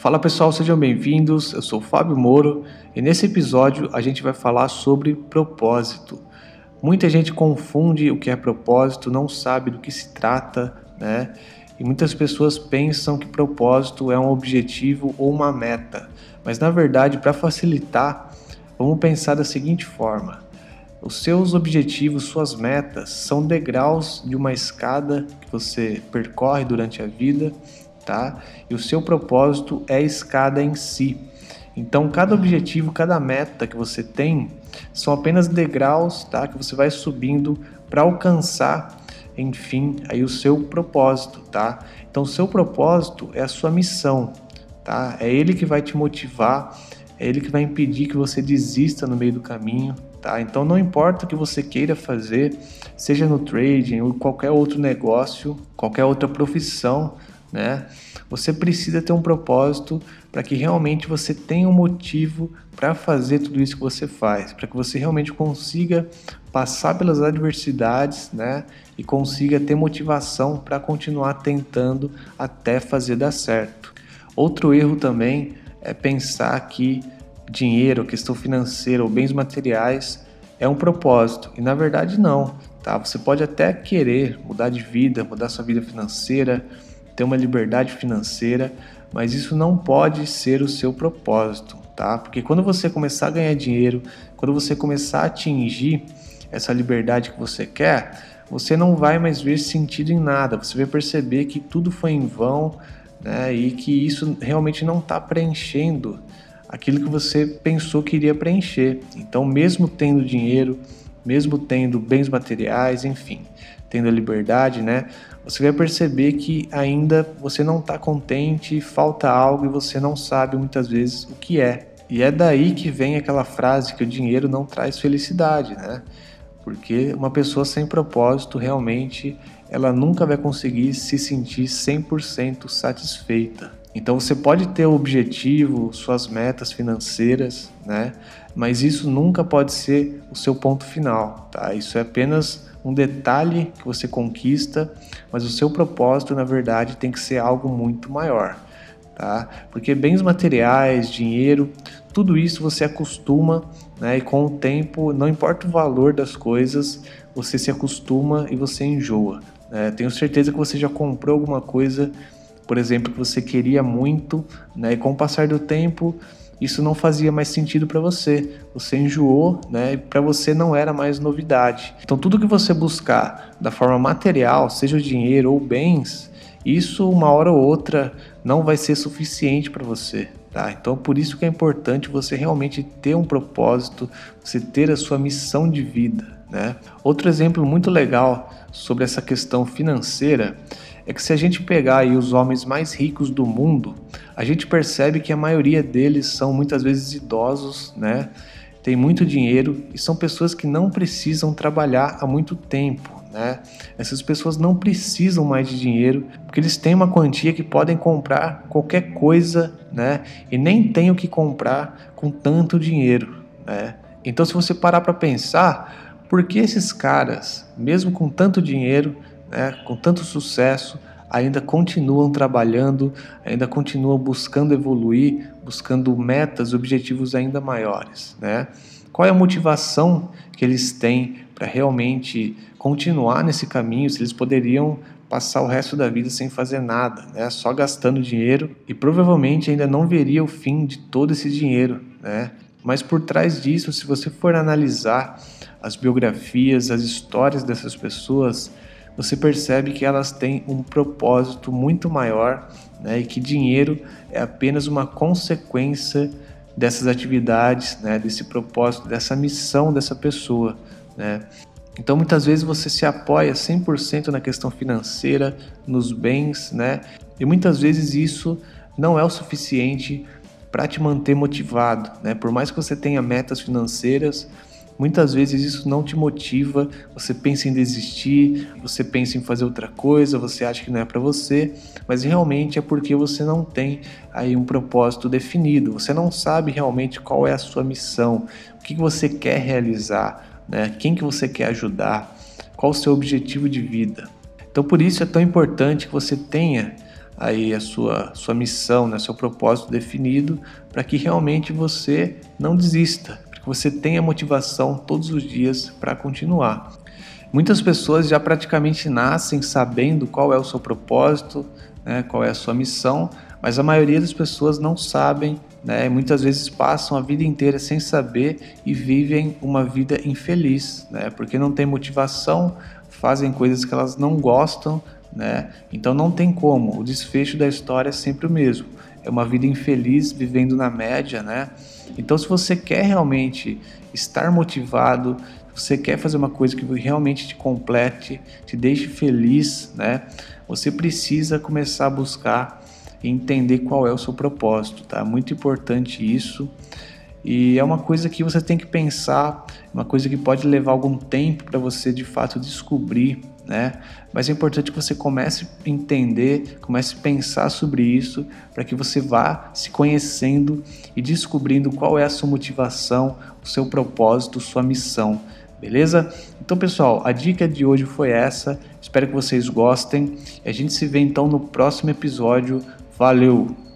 Fala pessoal, sejam bem-vindos. Eu sou Fábio Moro e nesse episódio a gente vai falar sobre propósito. Muita gente confunde o que é propósito, não sabe do que se trata, né? E muitas pessoas pensam que propósito é um objetivo ou uma meta. Mas na verdade, para facilitar, vamos pensar da seguinte forma: os seus objetivos, suas metas são degraus de uma escada que você percorre durante a vida tá? E o seu propósito é a escada em si. Então, cada objetivo, cada meta que você tem são apenas degraus, tá? Que você vai subindo para alcançar, enfim, aí o seu propósito, tá? Então, o seu propósito é a sua missão, tá? É ele que vai te motivar, é ele que vai impedir que você desista no meio do caminho, tá? Então, não importa o que você queira fazer, seja no trading ou qualquer outro negócio, qualquer outra profissão, né? Você precisa ter um propósito para que realmente você tenha um motivo para fazer tudo isso que você faz, para que você realmente consiga passar pelas adversidades, né? E consiga ter motivação para continuar tentando até fazer dar certo. Outro erro também é pensar que dinheiro, questão financeira ou bens materiais é um propósito e na verdade não, tá? Você pode até querer mudar de vida, mudar sua vida financeira, ter uma liberdade financeira, mas isso não pode ser o seu propósito, tá? Porque quando você começar a ganhar dinheiro, quando você começar a atingir essa liberdade que você quer, você não vai mais ver sentido em nada, você vai perceber que tudo foi em vão, né? E que isso realmente não está preenchendo aquilo que você pensou que iria preencher. Então, mesmo tendo dinheiro, mesmo tendo bens materiais, enfim, tendo a liberdade, né? Você vai perceber que ainda você não está contente, falta algo e você não sabe muitas vezes o que é. E é daí que vem aquela frase que o dinheiro não traz felicidade, né? Porque uma pessoa sem propósito realmente ela nunca vai conseguir se sentir 100% satisfeita. Então você pode ter o objetivo, suas metas financeiras, né? Mas isso nunca pode ser o seu ponto final, tá? Isso é apenas um detalhe que você conquista, mas o seu propósito, na verdade, tem que ser algo muito maior, tá? Porque bens materiais, dinheiro, tudo isso você acostuma, né? E com o tempo, não importa o valor das coisas, você se acostuma e você enjoa. Né? Tenho certeza que você já comprou alguma coisa, por exemplo, que você queria muito, né? E com o passar do tempo, isso não fazia mais sentido para você. Você enjoou, né? E para você não era mais novidade. Então, tudo que você buscar da forma material, seja dinheiro ou bens, isso uma hora ou outra não vai ser suficiente para você. Tá? Então, por isso que é importante você realmente ter um propósito, você ter a sua missão de vida. Né? Outro exemplo muito legal sobre essa questão financeira é que se a gente pegar aí os homens mais ricos do mundo, a gente percebe que a maioria deles são muitas vezes idosos, né? Tem muito dinheiro e são pessoas que não precisam trabalhar há muito tempo, né? Essas pessoas não precisam mais de dinheiro porque eles têm uma quantia que podem comprar qualquer coisa, né? E nem têm o que comprar com tanto dinheiro, né? Então, se você parar para pensar, por que esses caras, mesmo com tanto dinheiro, né, com tanto sucesso, ainda continuam trabalhando, ainda continuam buscando evoluir, buscando metas, objetivos ainda maiores. Né? Qual é a motivação que eles têm para realmente continuar nesse caminho? Se eles poderiam passar o resto da vida sem fazer nada, né? só gastando dinheiro e provavelmente ainda não veria o fim de todo esse dinheiro. Né? Mas por trás disso, se você for analisar as biografias, as histórias dessas pessoas, você percebe que elas têm um propósito muito maior né, e que dinheiro é apenas uma consequência dessas atividades, né, desse propósito, dessa missão dessa pessoa. Né? Então muitas vezes você se apoia 100% na questão financeira, nos bens, né? e muitas vezes isso não é o suficiente para te manter motivado. Né? Por mais que você tenha metas financeiras, Muitas vezes isso não te motiva, você pensa em desistir, você pensa em fazer outra coisa, você acha que não é para você, mas realmente é porque você não tem aí um propósito definido, você não sabe realmente qual é a sua missão, o que você quer realizar, né? quem que você quer ajudar, qual o seu objetivo de vida. Então por isso é tão importante que você tenha aí a sua, sua missão, né, seu propósito definido, para que realmente você não desista, que você tenha motivação todos os dias para continuar. Muitas pessoas já praticamente nascem sabendo qual é o seu propósito, né, qual é a sua missão, mas a maioria das pessoas não sabem, né, muitas vezes passam a vida inteira sem saber e vivem uma vida infeliz, né, porque não tem motivação, fazem coisas que elas não gostam, né, então não tem como, o desfecho da história é sempre o mesmo, é uma vida infeliz vivendo na média, né? Então se você quer realmente estar motivado, você quer fazer uma coisa que realmente te complete, te deixe feliz, né? Você precisa começar a buscar e entender qual é o seu propósito, tá? Muito importante isso. E é uma coisa que você tem que pensar, uma coisa que pode levar algum tempo para você de fato descobrir, né? Mas é importante que você comece a entender, comece a pensar sobre isso, para que você vá se conhecendo e descobrindo qual é a sua motivação, o seu propósito, sua missão. Beleza? Então, pessoal, a dica de hoje foi essa. Espero que vocês gostem. A gente se vê então no próximo episódio. Valeu!